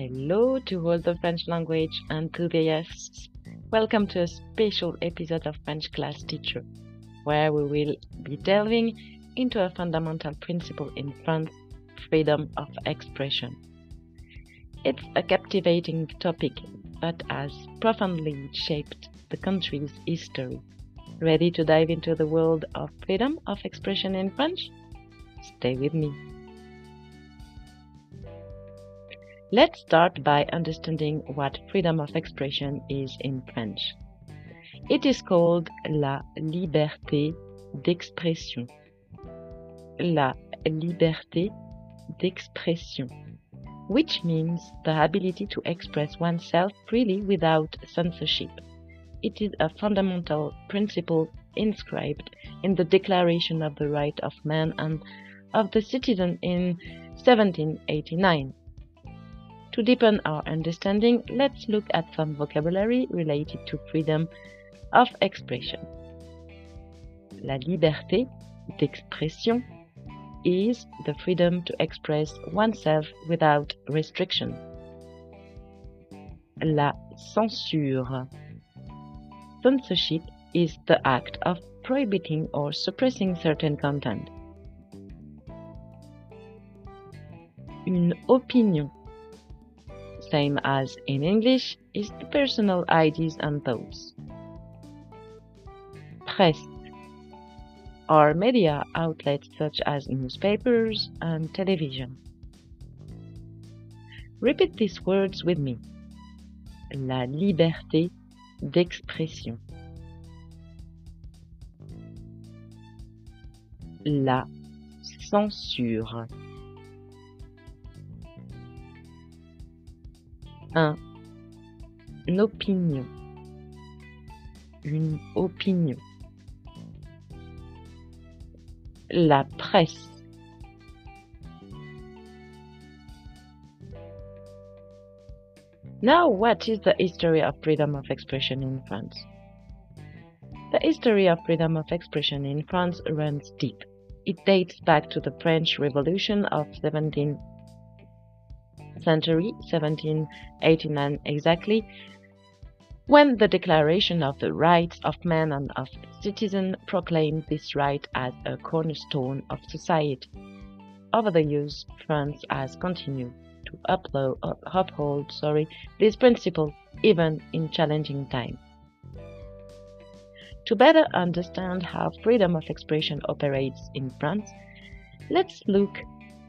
Hello to all the French language enthusiasts. Welcome to a special episode of French Class Teacher, where we will be delving into a fundamental principle in France freedom of expression. It's a captivating topic that has profoundly shaped the country's history. Ready to dive into the world of freedom of expression in French? Stay with me. Let's start by understanding what freedom of expression is in French. It is called la liberté d'expression. La liberté d'expression, which means the ability to express oneself freely without censorship. It is a fundamental principle inscribed in the Declaration of the Right of Man and of the Citizen in 1789. To deepen our understanding, let's look at some vocabulary related to freedom of expression. La liberté d'expression is the freedom to express oneself without restriction. La censure. Censorship is the act of prohibiting or suppressing certain content. Une opinion same as in English, is the personal ideas and thoughts. Presse are media outlets such as newspapers and television. Repeat these words with me. La liberté d'expression. La censure. Un, opinion, une opinion. La presse. Now, what is the history of freedom of expression in France? The history of freedom of expression in France runs deep. It dates back to the French Revolution of 17 century, 1789 exactly, when the Declaration of the Rights of Man and of Citizen proclaimed this right as a cornerstone of society. Over the years, France has continued to upload, uphold sorry, this principle even in challenging times. To better understand how freedom of expression operates in France, let's look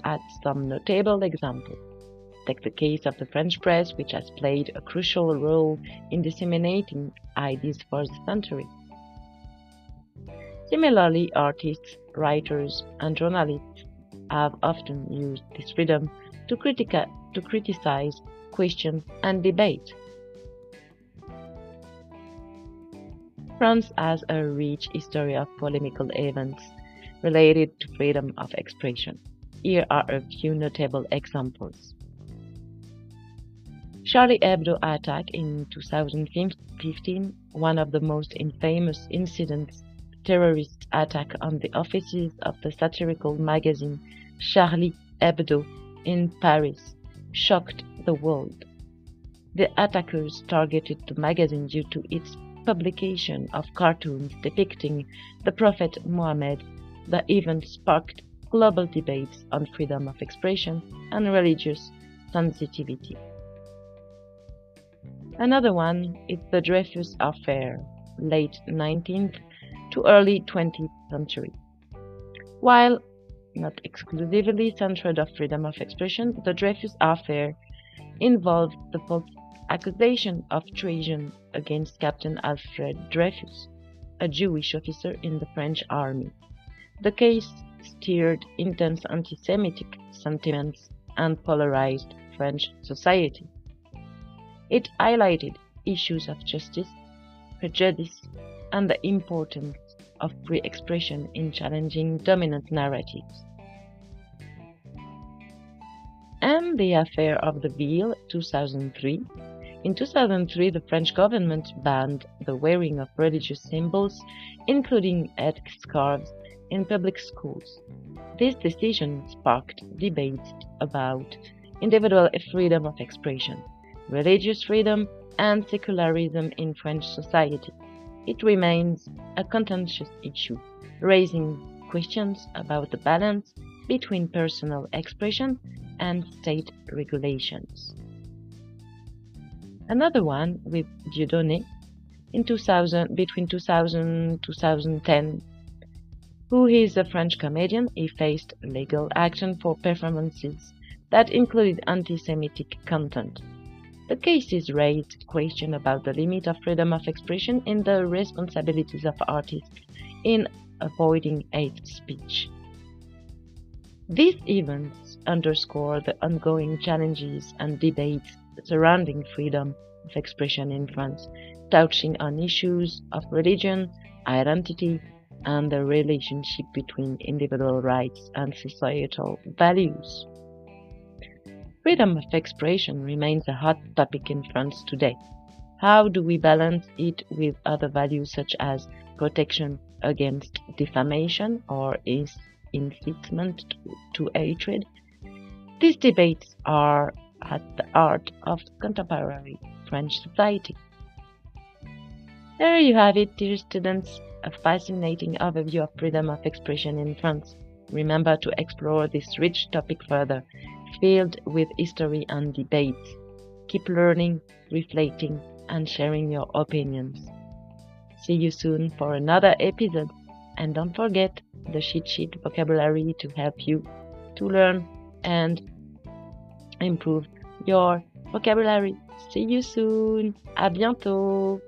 at some notable examples. Take the case of the French press, which has played a crucial role in disseminating ideas for the century. Similarly, artists, writers, and journalists have often used this freedom to, critica- to criticize, question, and debate. France has a rich history of polemical events related to freedom of expression. Here are a few notable examples. Charlie Hebdo attack in 2015, one of the most infamous incidents, terrorist attack on the offices of the satirical magazine Charlie Hebdo in Paris, shocked the world. The attackers targeted the magazine due to its publication of cartoons depicting the Prophet Muhammad. The event sparked global debates on freedom of expression and religious sensitivity. Another one is the Dreyfus Affair, late 19th to early 20th century. While not exclusively centered on freedom of expression, the Dreyfus Affair involved the false accusation of treason against Captain Alfred Dreyfus, a Jewish officer in the French army. The case stirred intense anti Semitic sentiments and polarized French society. It highlighted issues of justice, prejudice, and the importance of free expression in challenging dominant narratives. And the affair of the Veil 2003. In 2003, the French government banned the wearing of religious symbols, including headscarves, in public schools. This decision sparked debates about individual freedom of expression, religious freedom, and secularism in French society. It remains a contentious issue, raising questions about the balance between personal expression and state regulations. Another one with Dieudonné in 2000, between 2000 2010 who is a French comedian. He faced legal action for performances that included anti-Semitic content. The cases raised questions about the limit of freedom of expression and the responsibilities of artists in avoiding hate speech. These events underscore the ongoing challenges and debates surrounding freedom of expression in France, touching on issues of religion, identity, and the relationship between individual rights and societal values. Freedom of expression remains a hot topic in France today. How do we balance it with other values such as protection against defamation or incitement to hatred? These debates are at the heart of contemporary French society. There you have it, dear students a fascinating overview of freedom of expression in France. Remember to explore this rich topic further, filled with history and debates. Keep learning, reflecting, and sharing your opinions. See you soon for another episode, and don't forget the cheat sheet vocabulary to help you to learn and improve your vocabulary. See you soon. À bientôt.